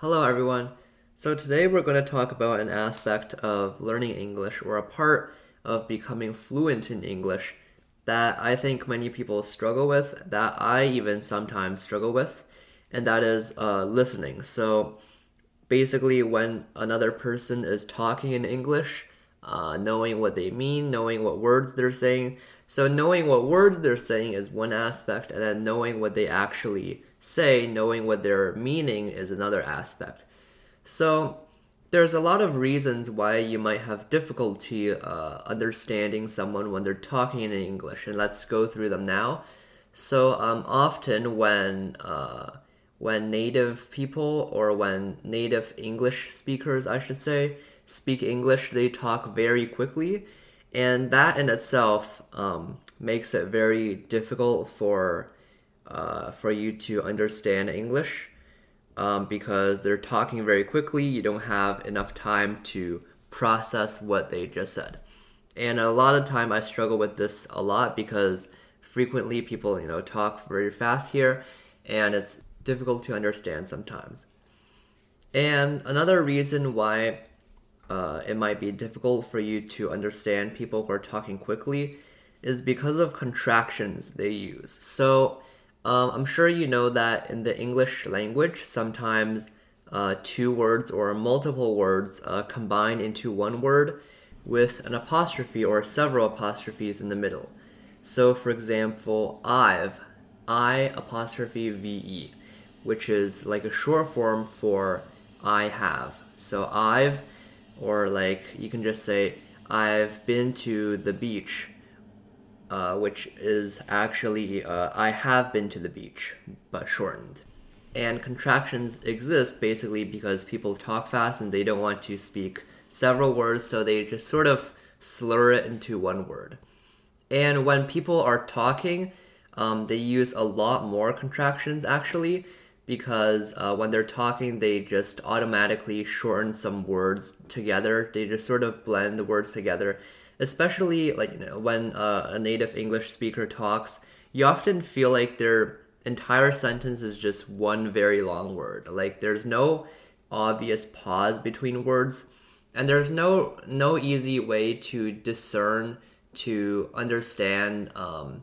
Hello, everyone. So, today we're going to talk about an aspect of learning English or a part of becoming fluent in English that I think many people struggle with, that I even sometimes struggle with, and that is uh, listening. So, basically, when another person is talking in English, uh, knowing what they mean, knowing what words they're saying. So, knowing what words they're saying is one aspect, and then knowing what they actually say, knowing what their meaning is another aspect. So, there's a lot of reasons why you might have difficulty uh, understanding someone when they're talking in English, and let's go through them now. So, um, often when uh, when native people or when native English speakers, I should say, speak English, they talk very quickly, and that in itself um, makes it very difficult for uh, for you to understand English um, because they're talking very quickly. You don't have enough time to process what they just said. And a lot of time I struggle with this a lot because frequently people, you know, talk very fast here and it's difficult to understand sometimes. And another reason why uh, it might be difficult for you to understand people who are talking quickly is because of contractions they use. So um, I'm sure you know that in the English language, sometimes uh, two words or multiple words uh, combine into one word with an apostrophe or several apostrophes in the middle. So, for example, I've, I apostrophe VE, which is like a short form for I have. So, I've, or like you can just say, I've been to the beach uh, which is actually uh, I have been to the beach, but shortened. And contractions exist basically because people talk fast and they don't want to speak several words, so they just sort of slur it into one word. And when people are talking, um, they use a lot more contractions actually because uh, when they're talking, they just automatically shorten some words together. They just sort of blend the words together especially like you know when uh, a native English speaker talks, you often feel like their entire sentence is just one very long word. Like there's no obvious pause between words, and there's no no easy way to discern to understand um,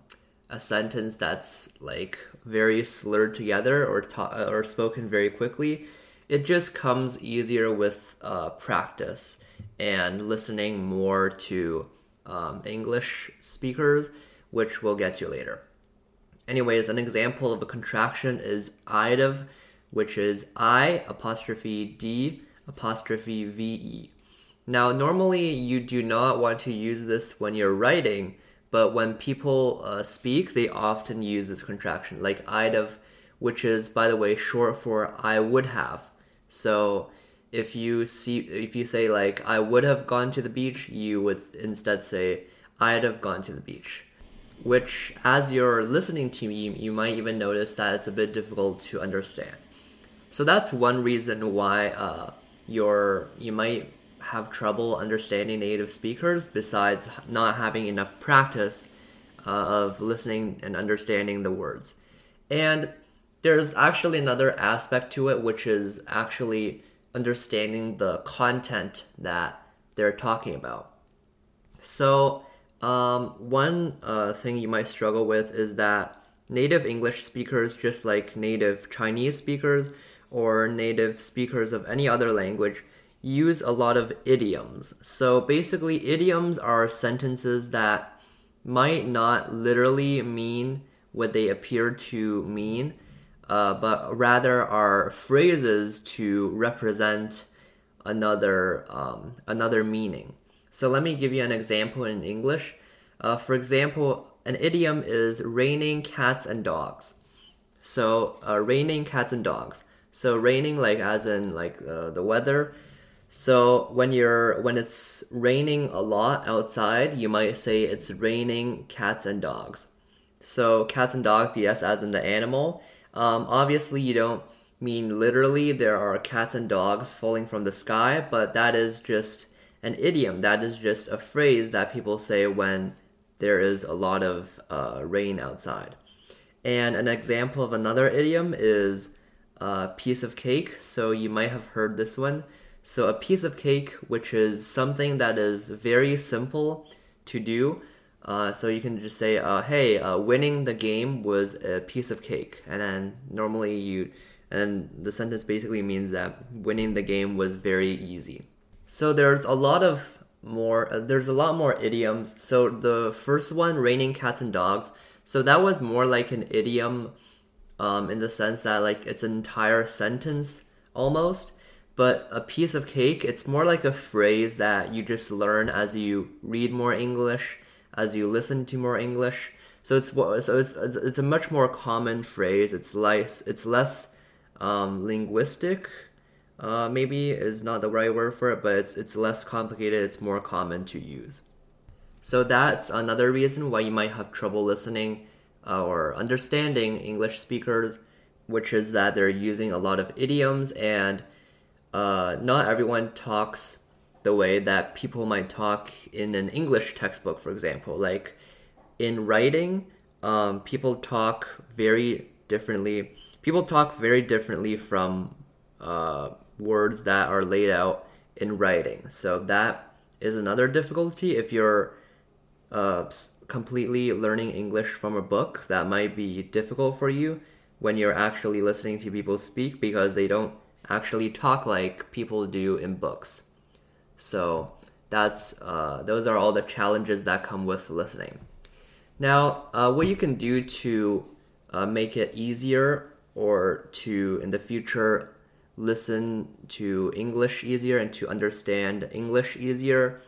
a sentence that's like very slurred together or ta- or spoken very quickly. It just comes easier with uh, practice and listening more to um, English speakers, which we'll get to later. Anyways, an example of a contraction is IDV, which is I apostrophe D apostrophe VE. Now, normally you do not want to use this when you're writing, but when people uh, speak, they often use this contraction, like IDV, which is, by the way, short for I would have. So if you see if you say like I would have gone to the beach, you would instead say I'd have gone to the beach. Which, as you're listening to me, you might even notice that it's a bit difficult to understand. So that's one reason why uh, you're you might have trouble understanding native speakers. Besides not having enough practice uh, of listening and understanding the words, and there's actually another aspect to it, which is actually understanding the content that they're talking about. So, um, one uh, thing you might struggle with is that native English speakers, just like native Chinese speakers or native speakers of any other language, use a lot of idioms. So, basically, idioms are sentences that might not literally mean what they appear to mean, uh, but rather are phrases to represent another um, another meaning. So let me give you an example in English. Uh, for example, an idiom is raining cats and dogs. So uh, raining cats and dogs. So raining like as in like uh, the weather. So when you're when it's raining a lot outside, you might say it's raining cats and dogs. So cats and dogs, yes, as in the animal, um, obviously, you don't mean literally there are cats and dogs falling from the sky, but that is just an idiom. That is just a phrase that people say when there is a lot of uh, rain outside. And an example of another idiom is uh, piece of cake. So you might have heard this one. So a piece of cake, which is something that is very simple to do. Uh, so you can just say, uh, "Hey, uh, winning the game was a piece of cake," and then normally you, and the sentence basically means that winning the game was very easy. So there's a lot of more. Uh, there's a lot more idioms. So the first one, "raining cats and dogs," so that was more like an idiom, um, in the sense that like it's an entire sentence almost. But a piece of cake, it's more like a phrase that you just learn as you read more English as you listen to more English. So it's so it's it's a much more common phrase. It's less it's less um, linguistic. Uh, maybe is not the right word for it, but it's it's less complicated. It's more common to use. So that's another reason why you might have trouble listening uh, or understanding English speakers, which is that they're using a lot of idioms and uh, not everyone talks the way that people might talk in an English textbook, for example. Like in writing, um, people talk very differently. People talk very differently from uh, words that are laid out in writing. So that is another difficulty. If you're uh, completely learning English from a book, that might be difficult for you when you're actually listening to people speak because they don't actually talk like people do in books. So that's uh, those are all the challenges that come with listening. Now, uh, what you can do to uh, make it easier or to in the future listen to English easier and to understand English easier,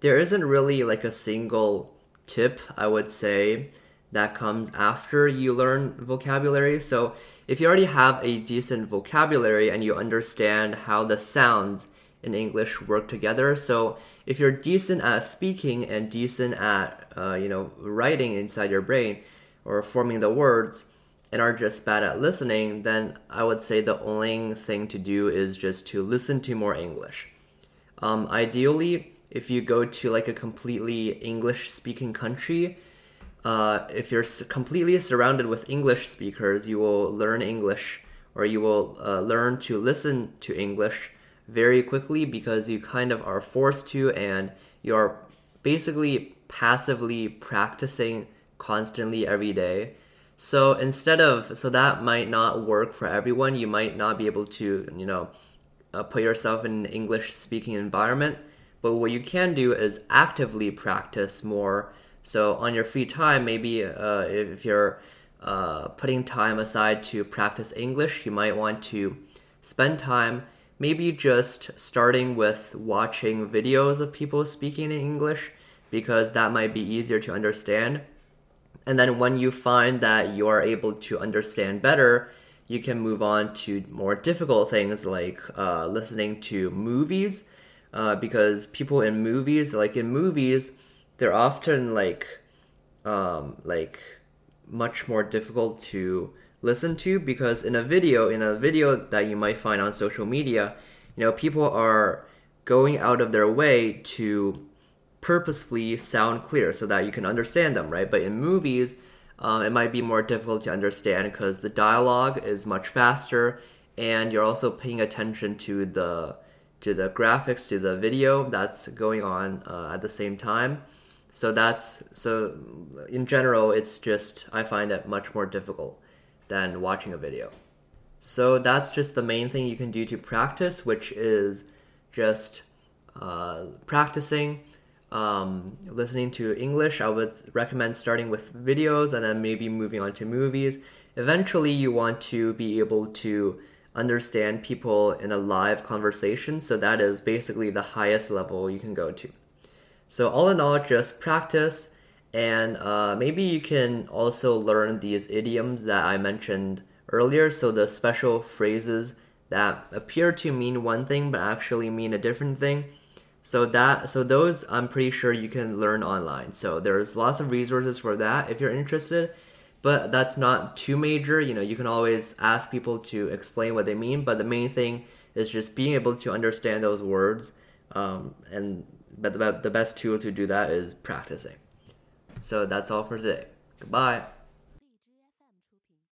there isn't really like a single tip I would say that comes after you learn vocabulary. So if you already have a decent vocabulary and you understand how the sounds in English work together. So if you're decent at speaking and decent at uh, you know writing inside your brain or forming the words and are just bad at listening, then I would say the only thing to do is just to listen to more English. Um, ideally, if you go to like a completely English speaking country, uh, if you're completely surrounded with English speakers, you will learn English or you will uh, learn to listen to English very quickly because you kind of are forced to and you're basically passively practicing constantly every day. So instead of, so that might not work for everyone. You might not be able to, you know, uh, put yourself in an English speaking environment. But what you can do is actively practice more. So on your free time, maybe uh, if you're uh, putting time aside to practice English, you might want to spend time maybe just starting with watching videos of people speaking in English because that might be easier to understand. And then when you find that you are able to understand better, you can move on to more difficult things like uh, listening to movies. Uh, because people in movies, like in movies, they're often like, um, like much more difficult to listen to because in a video in a video that you might find on social media you know people are going out of their way to purposefully sound clear so that you can understand them right? But in movies uh, it might be more difficult to understand because the dialogue is much faster and you're also paying attention to the to the graphics to the video that's going on uh, at the same time. So that's so in general it's just i find it much more difficult than watching a video. So that's just the main thing you can do to practice, which is just uh, practicing um, listening to English. I would recommend starting with videos and then maybe moving on to movies. Eventually, you want to be able to understand people in a live conversation, so that is basically the highest level you can go to. So, all in all, just practice and uh, maybe you can also learn these idioms that I mentioned earlier. So the special phrases that appear to mean one thing but actually mean a different thing. So that so those I'm pretty sure you can learn online. So there's lots of resources for that if you're interested. But that's not too major. You know, you can always ask people to explain what they mean. But the main thing is just being able to understand those words. Um, and but the, the best tool to do that is practicing. So that's all for today. Goodbye.